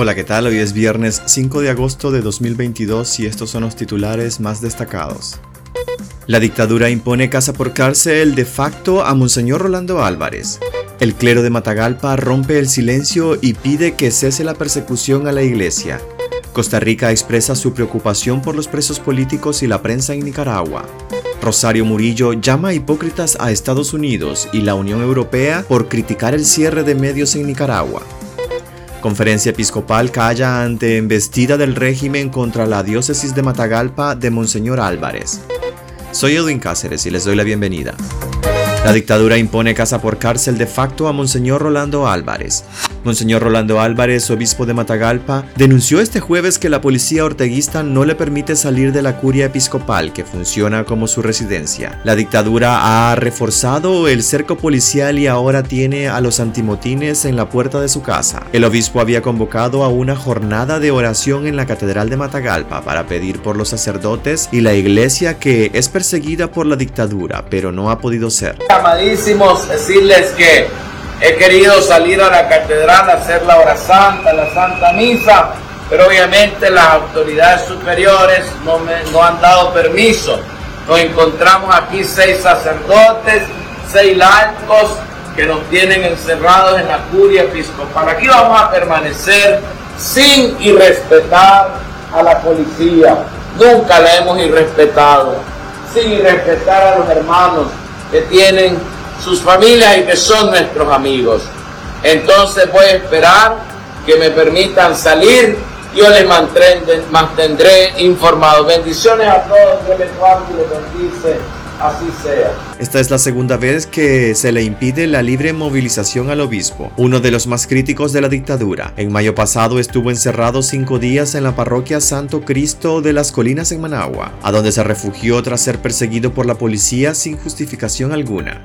Hola, ¿qué tal? Hoy es viernes 5 de agosto de 2022 y estos son los titulares más destacados. La dictadura impone casa por cárcel de facto a Monseñor Rolando Álvarez. El clero de Matagalpa rompe el silencio y pide que cese la persecución a la iglesia. Costa Rica expresa su preocupación por los presos políticos y la prensa en Nicaragua. Rosario Murillo llama hipócritas a Estados Unidos y la Unión Europea por criticar el cierre de medios en Nicaragua. Conferencia Episcopal calla ante embestida del régimen contra la diócesis de Matagalpa de Monseñor Álvarez. Soy Edwin Cáceres y les doy la bienvenida. La dictadura impone casa por cárcel de facto a Monseñor Rolando Álvarez. Monseñor Rolando Álvarez, obispo de Matagalpa, denunció este jueves que la policía orteguista no le permite salir de la curia episcopal que funciona como su residencia. La dictadura ha reforzado el cerco policial y ahora tiene a los antimotines en la puerta de su casa. El obispo había convocado a una jornada de oración en la Catedral de Matagalpa para pedir por los sacerdotes y la iglesia que es perseguida por la dictadura, pero no ha podido ser. Amadísimos, decirles que He querido salir a la catedral a hacer la hora santa, la santa misa, pero obviamente las autoridades superiores no me no han dado permiso. Nos encontramos aquí seis sacerdotes, seis laicos que nos tienen encerrados en la curia episcopal. Aquí vamos a permanecer sin irrespetar a la policía. Nunca la hemos irrespetado. Sin irrespetar a los hermanos que tienen sus familias y que son nuestros amigos. Entonces voy a esperar que me permitan salir. Yo les mantendré, mantendré informados. Bendiciones a todos. Dios les guarde y bendice. Esta es la segunda vez que se le impide la libre movilización al obispo, uno de los más críticos de la dictadura. En mayo pasado estuvo encerrado cinco días en la parroquia Santo Cristo de las Colinas en Managua, a donde se refugió tras ser perseguido por la policía sin justificación alguna.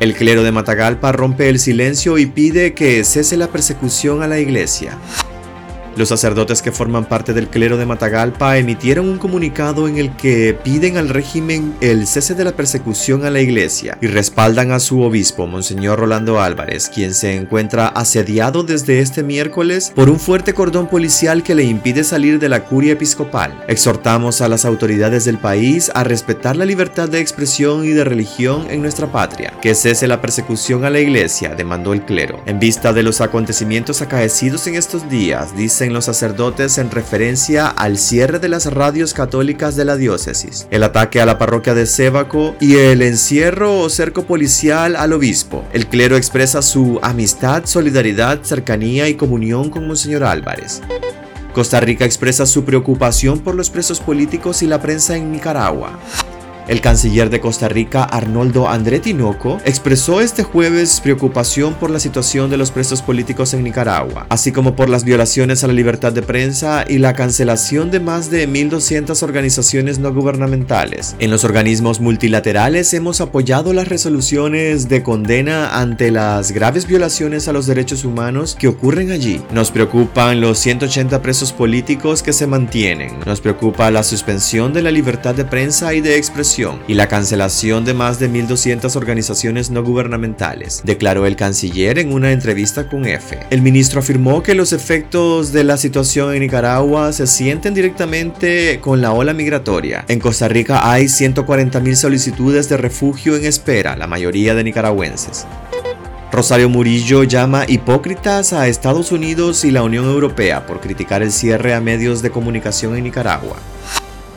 El clero de Matagalpa rompe el silencio y pide que cese la persecución a la iglesia. Los sacerdotes que forman parte del clero de Matagalpa emitieron un comunicado en el que piden al régimen el cese de la persecución a la iglesia y respaldan a su obispo, Monseñor Rolando Álvarez, quien se encuentra asediado desde este miércoles por un fuerte cordón policial que le impide salir de la curia episcopal. Exhortamos a las autoridades del país a respetar la libertad de expresión y de religión en nuestra patria, que cese la persecución a la iglesia, demandó el clero. En vista de los acontecimientos acaecidos en estos días, dicen los sacerdotes en referencia al cierre de las radios católicas de la diócesis, el ataque a la parroquia de Sébaco y el encierro o cerco policial al obispo. El clero expresa su amistad, solidaridad, cercanía y comunión con Monseñor Álvarez. Costa Rica expresa su preocupación por los presos políticos y la prensa en Nicaragua. El canciller de Costa Rica, Arnoldo André Tinoco, expresó este jueves preocupación por la situación de los presos políticos en Nicaragua, así como por las violaciones a la libertad de prensa y la cancelación de más de 1.200 organizaciones no gubernamentales. En los organismos multilaterales hemos apoyado las resoluciones de condena ante las graves violaciones a los derechos humanos que ocurren allí. Nos preocupan los 180 presos políticos que se mantienen. Nos preocupa la suspensión de la libertad de prensa y de expresión y la cancelación de más de 1.200 organizaciones no gubernamentales, declaró el canciller en una entrevista con EFE. El ministro afirmó que los efectos de la situación en Nicaragua se sienten directamente con la ola migratoria. En Costa Rica hay 140.000 solicitudes de refugio en espera, la mayoría de nicaragüenses. Rosario Murillo llama hipócritas a Estados Unidos y la Unión Europea por criticar el cierre a medios de comunicación en Nicaragua.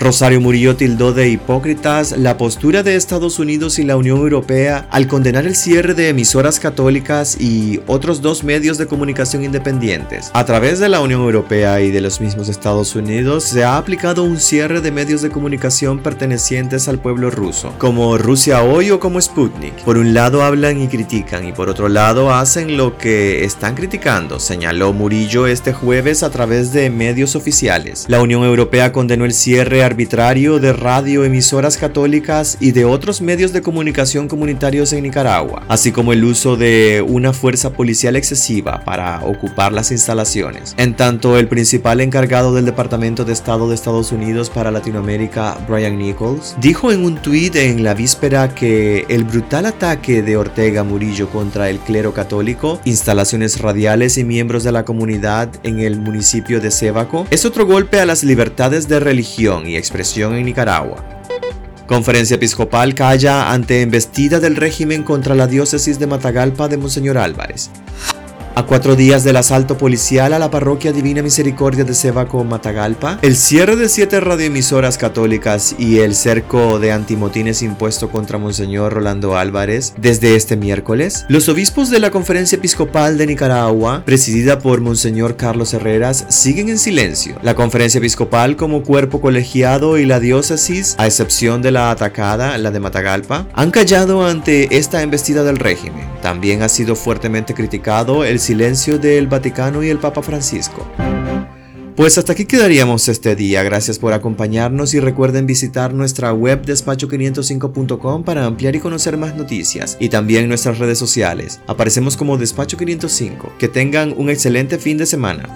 Rosario Murillo tildó de hipócritas la postura de Estados Unidos y la Unión Europea al condenar el cierre de emisoras católicas y otros dos medios de comunicación independientes. A través de la Unión Europea y de los mismos Estados Unidos se ha aplicado un cierre de medios de comunicación pertenecientes al pueblo ruso, como Rusia Hoy o como Sputnik. Por un lado hablan y critican y por otro lado hacen lo que están criticando, señaló Murillo este jueves a través de medios oficiales. La Unión Europea condenó el cierre a arbitrario de radioemisoras católicas y de otros medios de comunicación comunitarios en Nicaragua, así como el uso de una fuerza policial excesiva para ocupar las instalaciones. En tanto, el principal encargado del Departamento de Estado de Estados Unidos para Latinoamérica, Brian Nichols, dijo en un tuit en la víspera que el brutal ataque de Ortega Murillo contra el clero católico, instalaciones radiales y miembros de la comunidad en el municipio de Sébaco es otro golpe a las libertades de religión expresión en Nicaragua. Conferencia Episcopal calla ante embestida del régimen contra la diócesis de Matagalpa de Monseñor Álvarez. A cuatro días del asalto policial a la parroquia Divina Misericordia de Sebaco Matagalpa, el cierre de siete radioemisoras católicas y el cerco de antimotines impuesto contra Monseñor Rolando Álvarez desde este miércoles, los obispos de la Conferencia Episcopal de Nicaragua, presidida por Monseñor Carlos Herreras, siguen en silencio. La Conferencia Episcopal como cuerpo colegiado y la diócesis, a excepción de la atacada, la de Matagalpa, han callado ante esta embestida del régimen. También ha sido fuertemente criticado el silencio del Vaticano y el Papa Francisco. Pues hasta aquí quedaríamos este día. Gracias por acompañarnos y recuerden visitar nuestra web despacho505.com para ampliar y conocer más noticias y también nuestras redes sociales. Aparecemos como Despacho 505. Que tengan un excelente fin de semana.